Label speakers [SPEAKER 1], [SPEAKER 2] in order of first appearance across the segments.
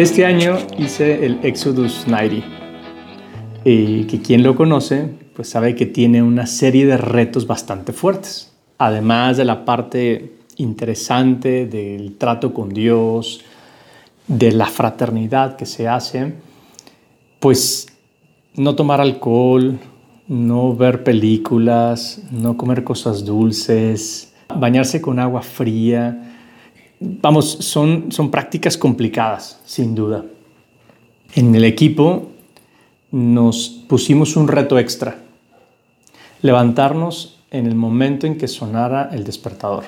[SPEAKER 1] Este año hice el Exodus 90, y que quien lo conoce pues sabe que tiene una serie de retos bastante fuertes, además de la parte interesante del trato con Dios, de la fraternidad que se hace, pues no tomar alcohol, no ver películas, no comer cosas dulces, bañarse con agua fría. Vamos, son, son prácticas complicadas, sin duda. En el equipo nos pusimos un reto extra, levantarnos en el momento en que sonara el despertador.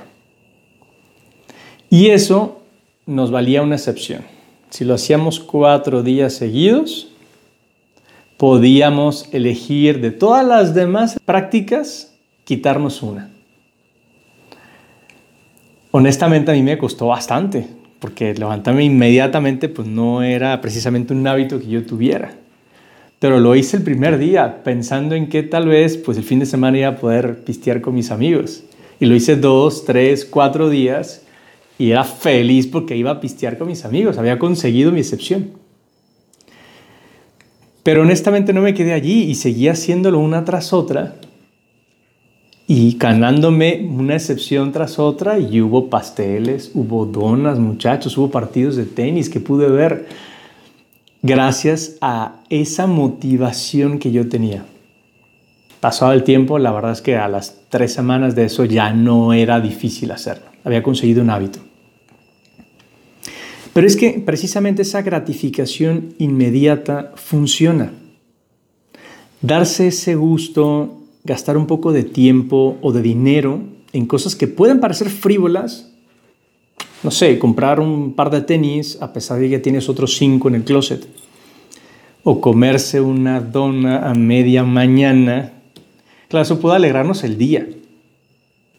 [SPEAKER 1] Y eso nos valía una excepción. Si lo hacíamos cuatro días seguidos, podíamos elegir de todas las demás prácticas, quitarnos una. Honestamente a mí me costó bastante, porque levantarme inmediatamente pues no era precisamente un hábito que yo tuviera. Pero lo hice el primer día, pensando en que tal vez pues el fin de semana iba a poder pistear con mis amigos. Y lo hice dos, tres, cuatro días y era feliz porque iba a pistear con mis amigos, había conseguido mi excepción. Pero honestamente no me quedé allí y seguí haciéndolo una tras otra y ganándome una excepción tras otra y hubo pasteles, hubo donas, muchachos, hubo partidos de tenis que pude ver gracias a esa motivación que yo tenía. Pasado el tiempo, la verdad es que a las tres semanas de eso ya no era difícil hacerlo. Había conseguido un hábito. Pero es que precisamente esa gratificación inmediata funciona. Darse ese gusto, gastar un poco de tiempo o de dinero en cosas que pueden parecer frívolas, no sé, comprar un par de tenis a pesar de que tienes otros cinco en el closet, o comerse una dona a media mañana, claro, eso puede alegrarnos el día.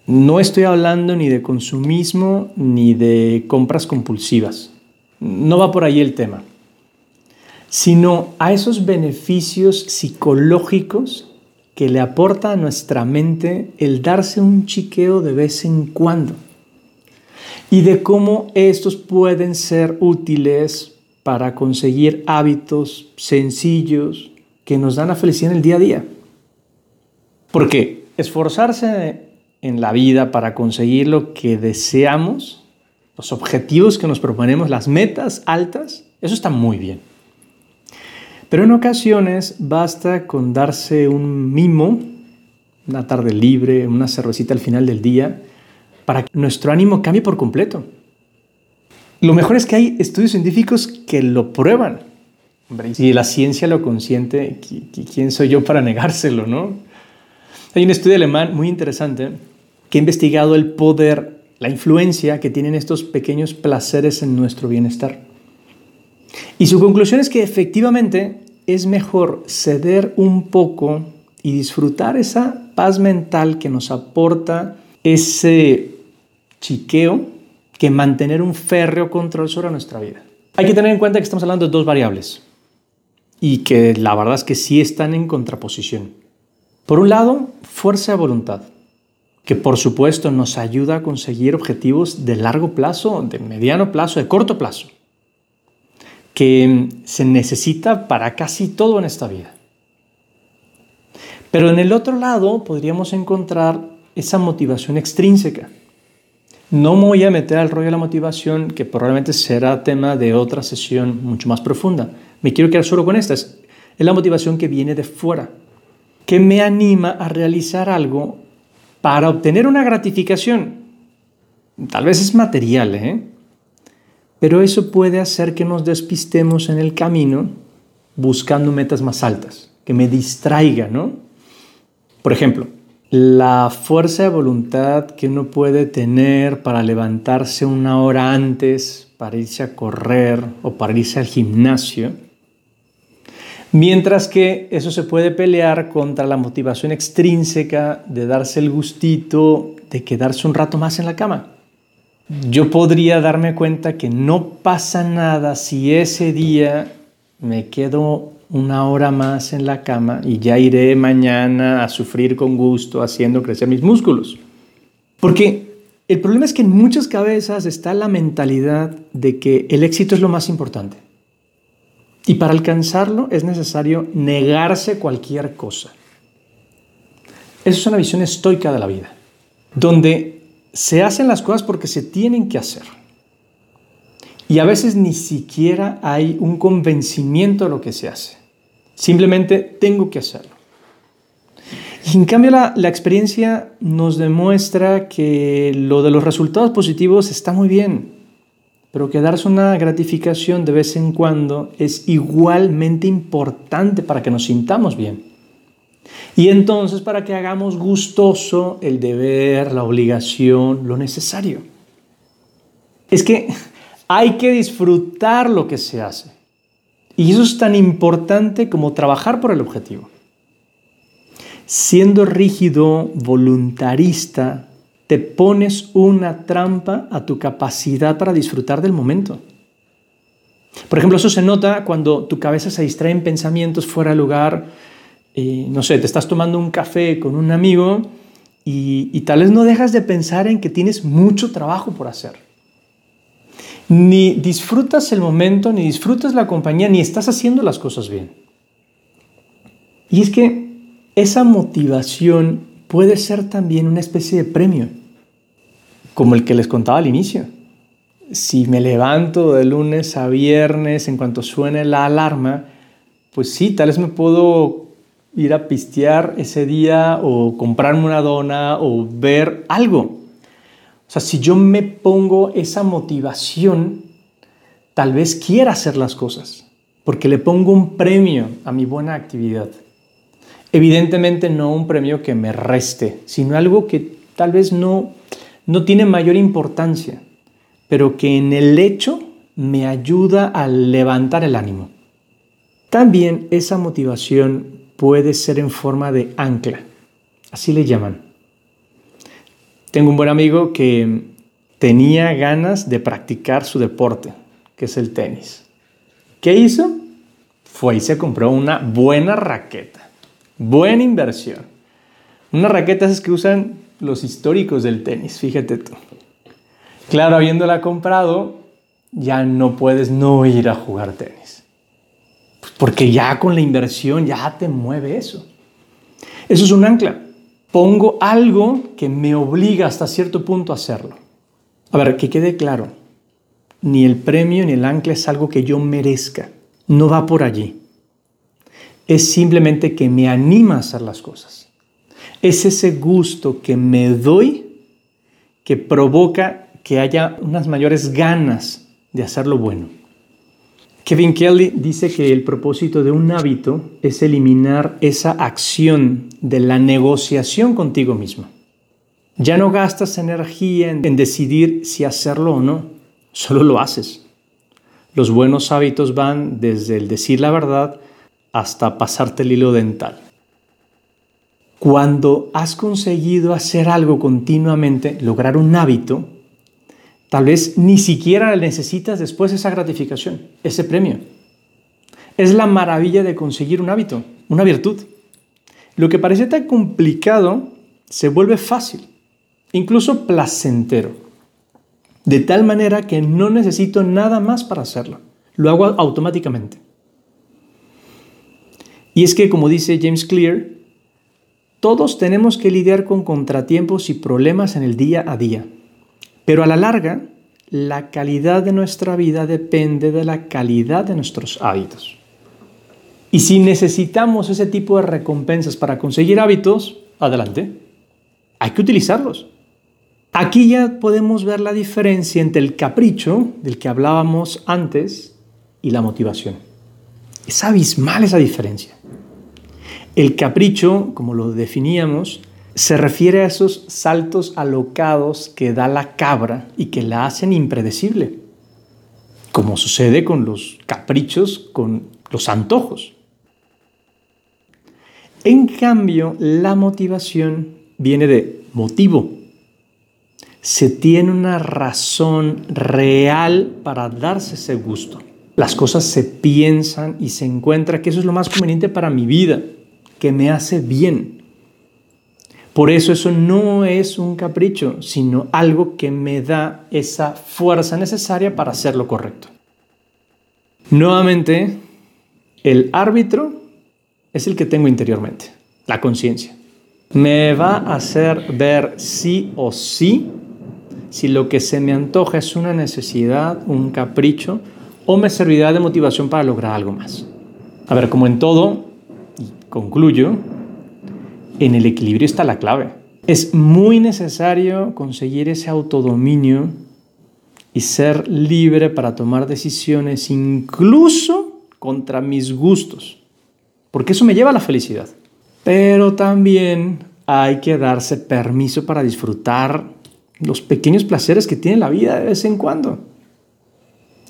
[SPEAKER 1] No estoy hablando ni de consumismo ni de compras compulsivas. No va por ahí el tema, sino a esos beneficios psicológicos que le aporta a nuestra mente el darse un chiqueo de vez en cuando y de cómo estos pueden ser útiles para conseguir hábitos sencillos que nos dan la felicidad en el día a día. Porque esforzarse en la vida para conseguir lo que deseamos los objetivos que nos proponemos, las metas altas, eso está muy bien. Pero en ocasiones basta con darse un mimo, una tarde libre, una cervecita al final del día, para que nuestro ánimo cambie por completo. Lo mejor es que hay estudios científicos que lo prueban. Si la ciencia lo consiente, ¿quién soy yo para negárselo, no? Hay un estudio alemán muy interesante que ha investigado el poder la influencia que tienen estos pequeños placeres en nuestro bienestar. Y su conclusión es que efectivamente es mejor ceder un poco y disfrutar esa paz mental que nos aporta ese chiqueo que mantener un férreo control sobre nuestra vida. Hay que tener en cuenta que estamos hablando de dos variables y que la verdad es que sí están en contraposición. Por un lado, fuerza de voluntad que por supuesto nos ayuda a conseguir objetivos de largo plazo, de mediano plazo, de corto plazo, que se necesita para casi todo en esta vida. Pero en el otro lado podríamos encontrar esa motivación extrínseca. No me voy a meter al rollo de la motivación, que probablemente será tema de otra sesión mucho más profunda. Me quiero quedar solo con esta. Es la motivación que viene de fuera, que me anima a realizar algo para obtener una gratificación. Tal vez es material, ¿eh? Pero eso puede hacer que nos despistemos en el camino buscando metas más altas, que me distraiga, ¿no? Por ejemplo, la fuerza de voluntad que uno puede tener para levantarse una hora antes, para irse a correr o para irse al gimnasio, Mientras que eso se puede pelear contra la motivación extrínseca de darse el gustito de quedarse un rato más en la cama. Yo podría darme cuenta que no pasa nada si ese día me quedo una hora más en la cama y ya iré mañana a sufrir con gusto haciendo crecer mis músculos. Porque el problema es que en muchas cabezas está la mentalidad de que el éxito es lo más importante Y para alcanzarlo es necesario negarse cualquier cosa. Esa es una visión estoica de la vida, donde se hacen las cosas porque se tienen que hacer. Y a veces ni siquiera hay un convencimiento de lo que se hace. Simplemente tengo que hacerlo. Y en cambio la, la, experiencia nos demuestra que lo de los resultados positivos está muy bien, pero que darse una gratificación de vez en cuando es igualmente importante para que nos sintamos bien. Y entonces para que hagamos gustoso el deber, la obligación, lo necesario. Es que hay que disfrutar lo que se hace. Y eso es tan importante como trabajar por el objetivo. Siendo rígido, voluntarista, te pones una trampa a tu capacidad para disfrutar del momento. Por ejemplo, eso se nota cuando tu cabeza se distrae en pensamientos fuera de lugar. Eh, no sé, te estás tomando un café con un amigo y, y tal vez no dejas de pensar en que tienes mucho trabajo por hacer. Ni disfrutas el momento, ni disfrutas la compañía, ni estás haciendo las cosas bien. Y es que esa motivación puede ser también una especie de premio, como el que les contaba al inicio. Si me levanto de lunes a viernes en cuanto suene la alarma, pues sí, tal vez me puedo ir a pistear ese día o comprarme una dona o ver algo. O sea, si yo me pongo esa motivación, tal vez quiera hacer las cosas, porque le pongo un premio a mi buena actividad. Evidentemente no un premio que me reste, sino algo que tal vez no, no tiene mayor importancia, pero que en el hecho me ayuda a levantar el ánimo. También esa motivación puede ser en forma de ancla, así le llaman. Tengo un buen amigo que tenía ganas de practicar su deporte, que es el tenis. ¿Qué hizo? Fue y se compró una buena raqueta Buena inversión. Unas raquetas que usan los históricos del tenis, fíjate tú. Claro, habiéndola comprado, ya no puedes no ir a jugar tenis. Porque ya con la inversión ya te mueve eso. Eso es un ancla. Pongo algo que me obliga hasta cierto punto a hacerlo. A ver, que quede claro. Ni el premio ni el ancla es algo que yo merezca. No va por allí es simplemente que me anima a hacer las cosas. Es ese gusto que me doy que provoca que haya unas mayores ganas de hacer lo bueno. Kevin Kelly dice que el propósito de un hábito es eliminar esa acción de la negociación contigo mismo. Ya no gastas energía en decidir si hacerlo o no, solo lo haces. Los buenos hábitos van desde el decir la verdad hasta pasarte el hilo dental. Cuando has conseguido hacer algo continuamente, lograr un hábito, tal vez ni siquiera necesitas después esa gratificación, ese premio. Es la maravilla de conseguir un hábito, una virtud. Lo que parece tan complicado se vuelve fácil, incluso placentero, de tal manera que no necesito nada más para hacerlo. Lo hago automáticamente. Y es que, como dice James Clear, todos tenemos que lidiar con contratiempos y problemas en el día a día. Pero a la larga, la calidad de nuestra vida depende de la calidad de nuestros hábitos. Y si necesitamos ese tipo de recompensas para conseguir hábitos, adelante. Hay que utilizarlos. Aquí ya podemos ver la diferencia entre el capricho del que hablábamos antes y la motivación. Es abismal esa diferencia. El capricho, como lo definíamos, se refiere a esos saltos alocados que da la cabra y que la hacen impredecible, como sucede con los caprichos, con los antojos. En cambio, la motivación viene de motivo. Se tiene una razón real para darse ese gusto. Las cosas se piensan y se encuentra que eso es lo más conveniente para mi vida que me hace bien. Por eso eso no es un capricho, sino algo que me da esa fuerza necesaria para hacer lo correcto. Nuevamente, El árbitro es el que tengo interiormente, la conciencia. Me va a hacer ver sí o sí si lo que se me antoja es una necesidad, un capricho, o me servirá de motivación para lograr algo más. A ver, como en todo, concluyo, en el equilibrio está la clave. Es muy necesario conseguir ese autodominio y ser libre para tomar decisiones incluso contra mis gustos, porque eso me lleva a la felicidad. Pero también hay que darse permiso para disfrutar los pequeños placeres que tiene la vida de vez en cuando.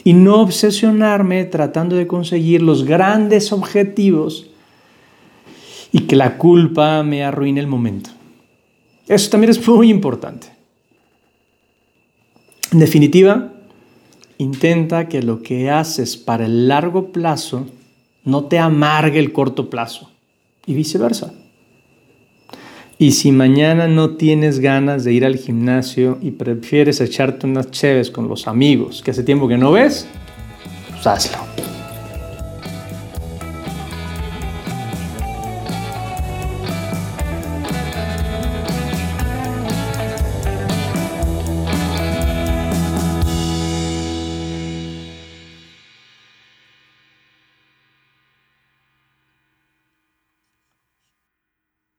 [SPEAKER 1] Y no obsesionarme tratando de conseguir los grandes objetivos y que la culpa me arruine el momento. Eso también es muy importante. En definitiva, intenta que lo que haces para el largo plazo no te amargue el corto plazo y viceversa. Y si mañana no tienes ganas de ir al gimnasio y prefieres echarte unas cheves con los amigos que hace tiempo que no ves, pues hazlo.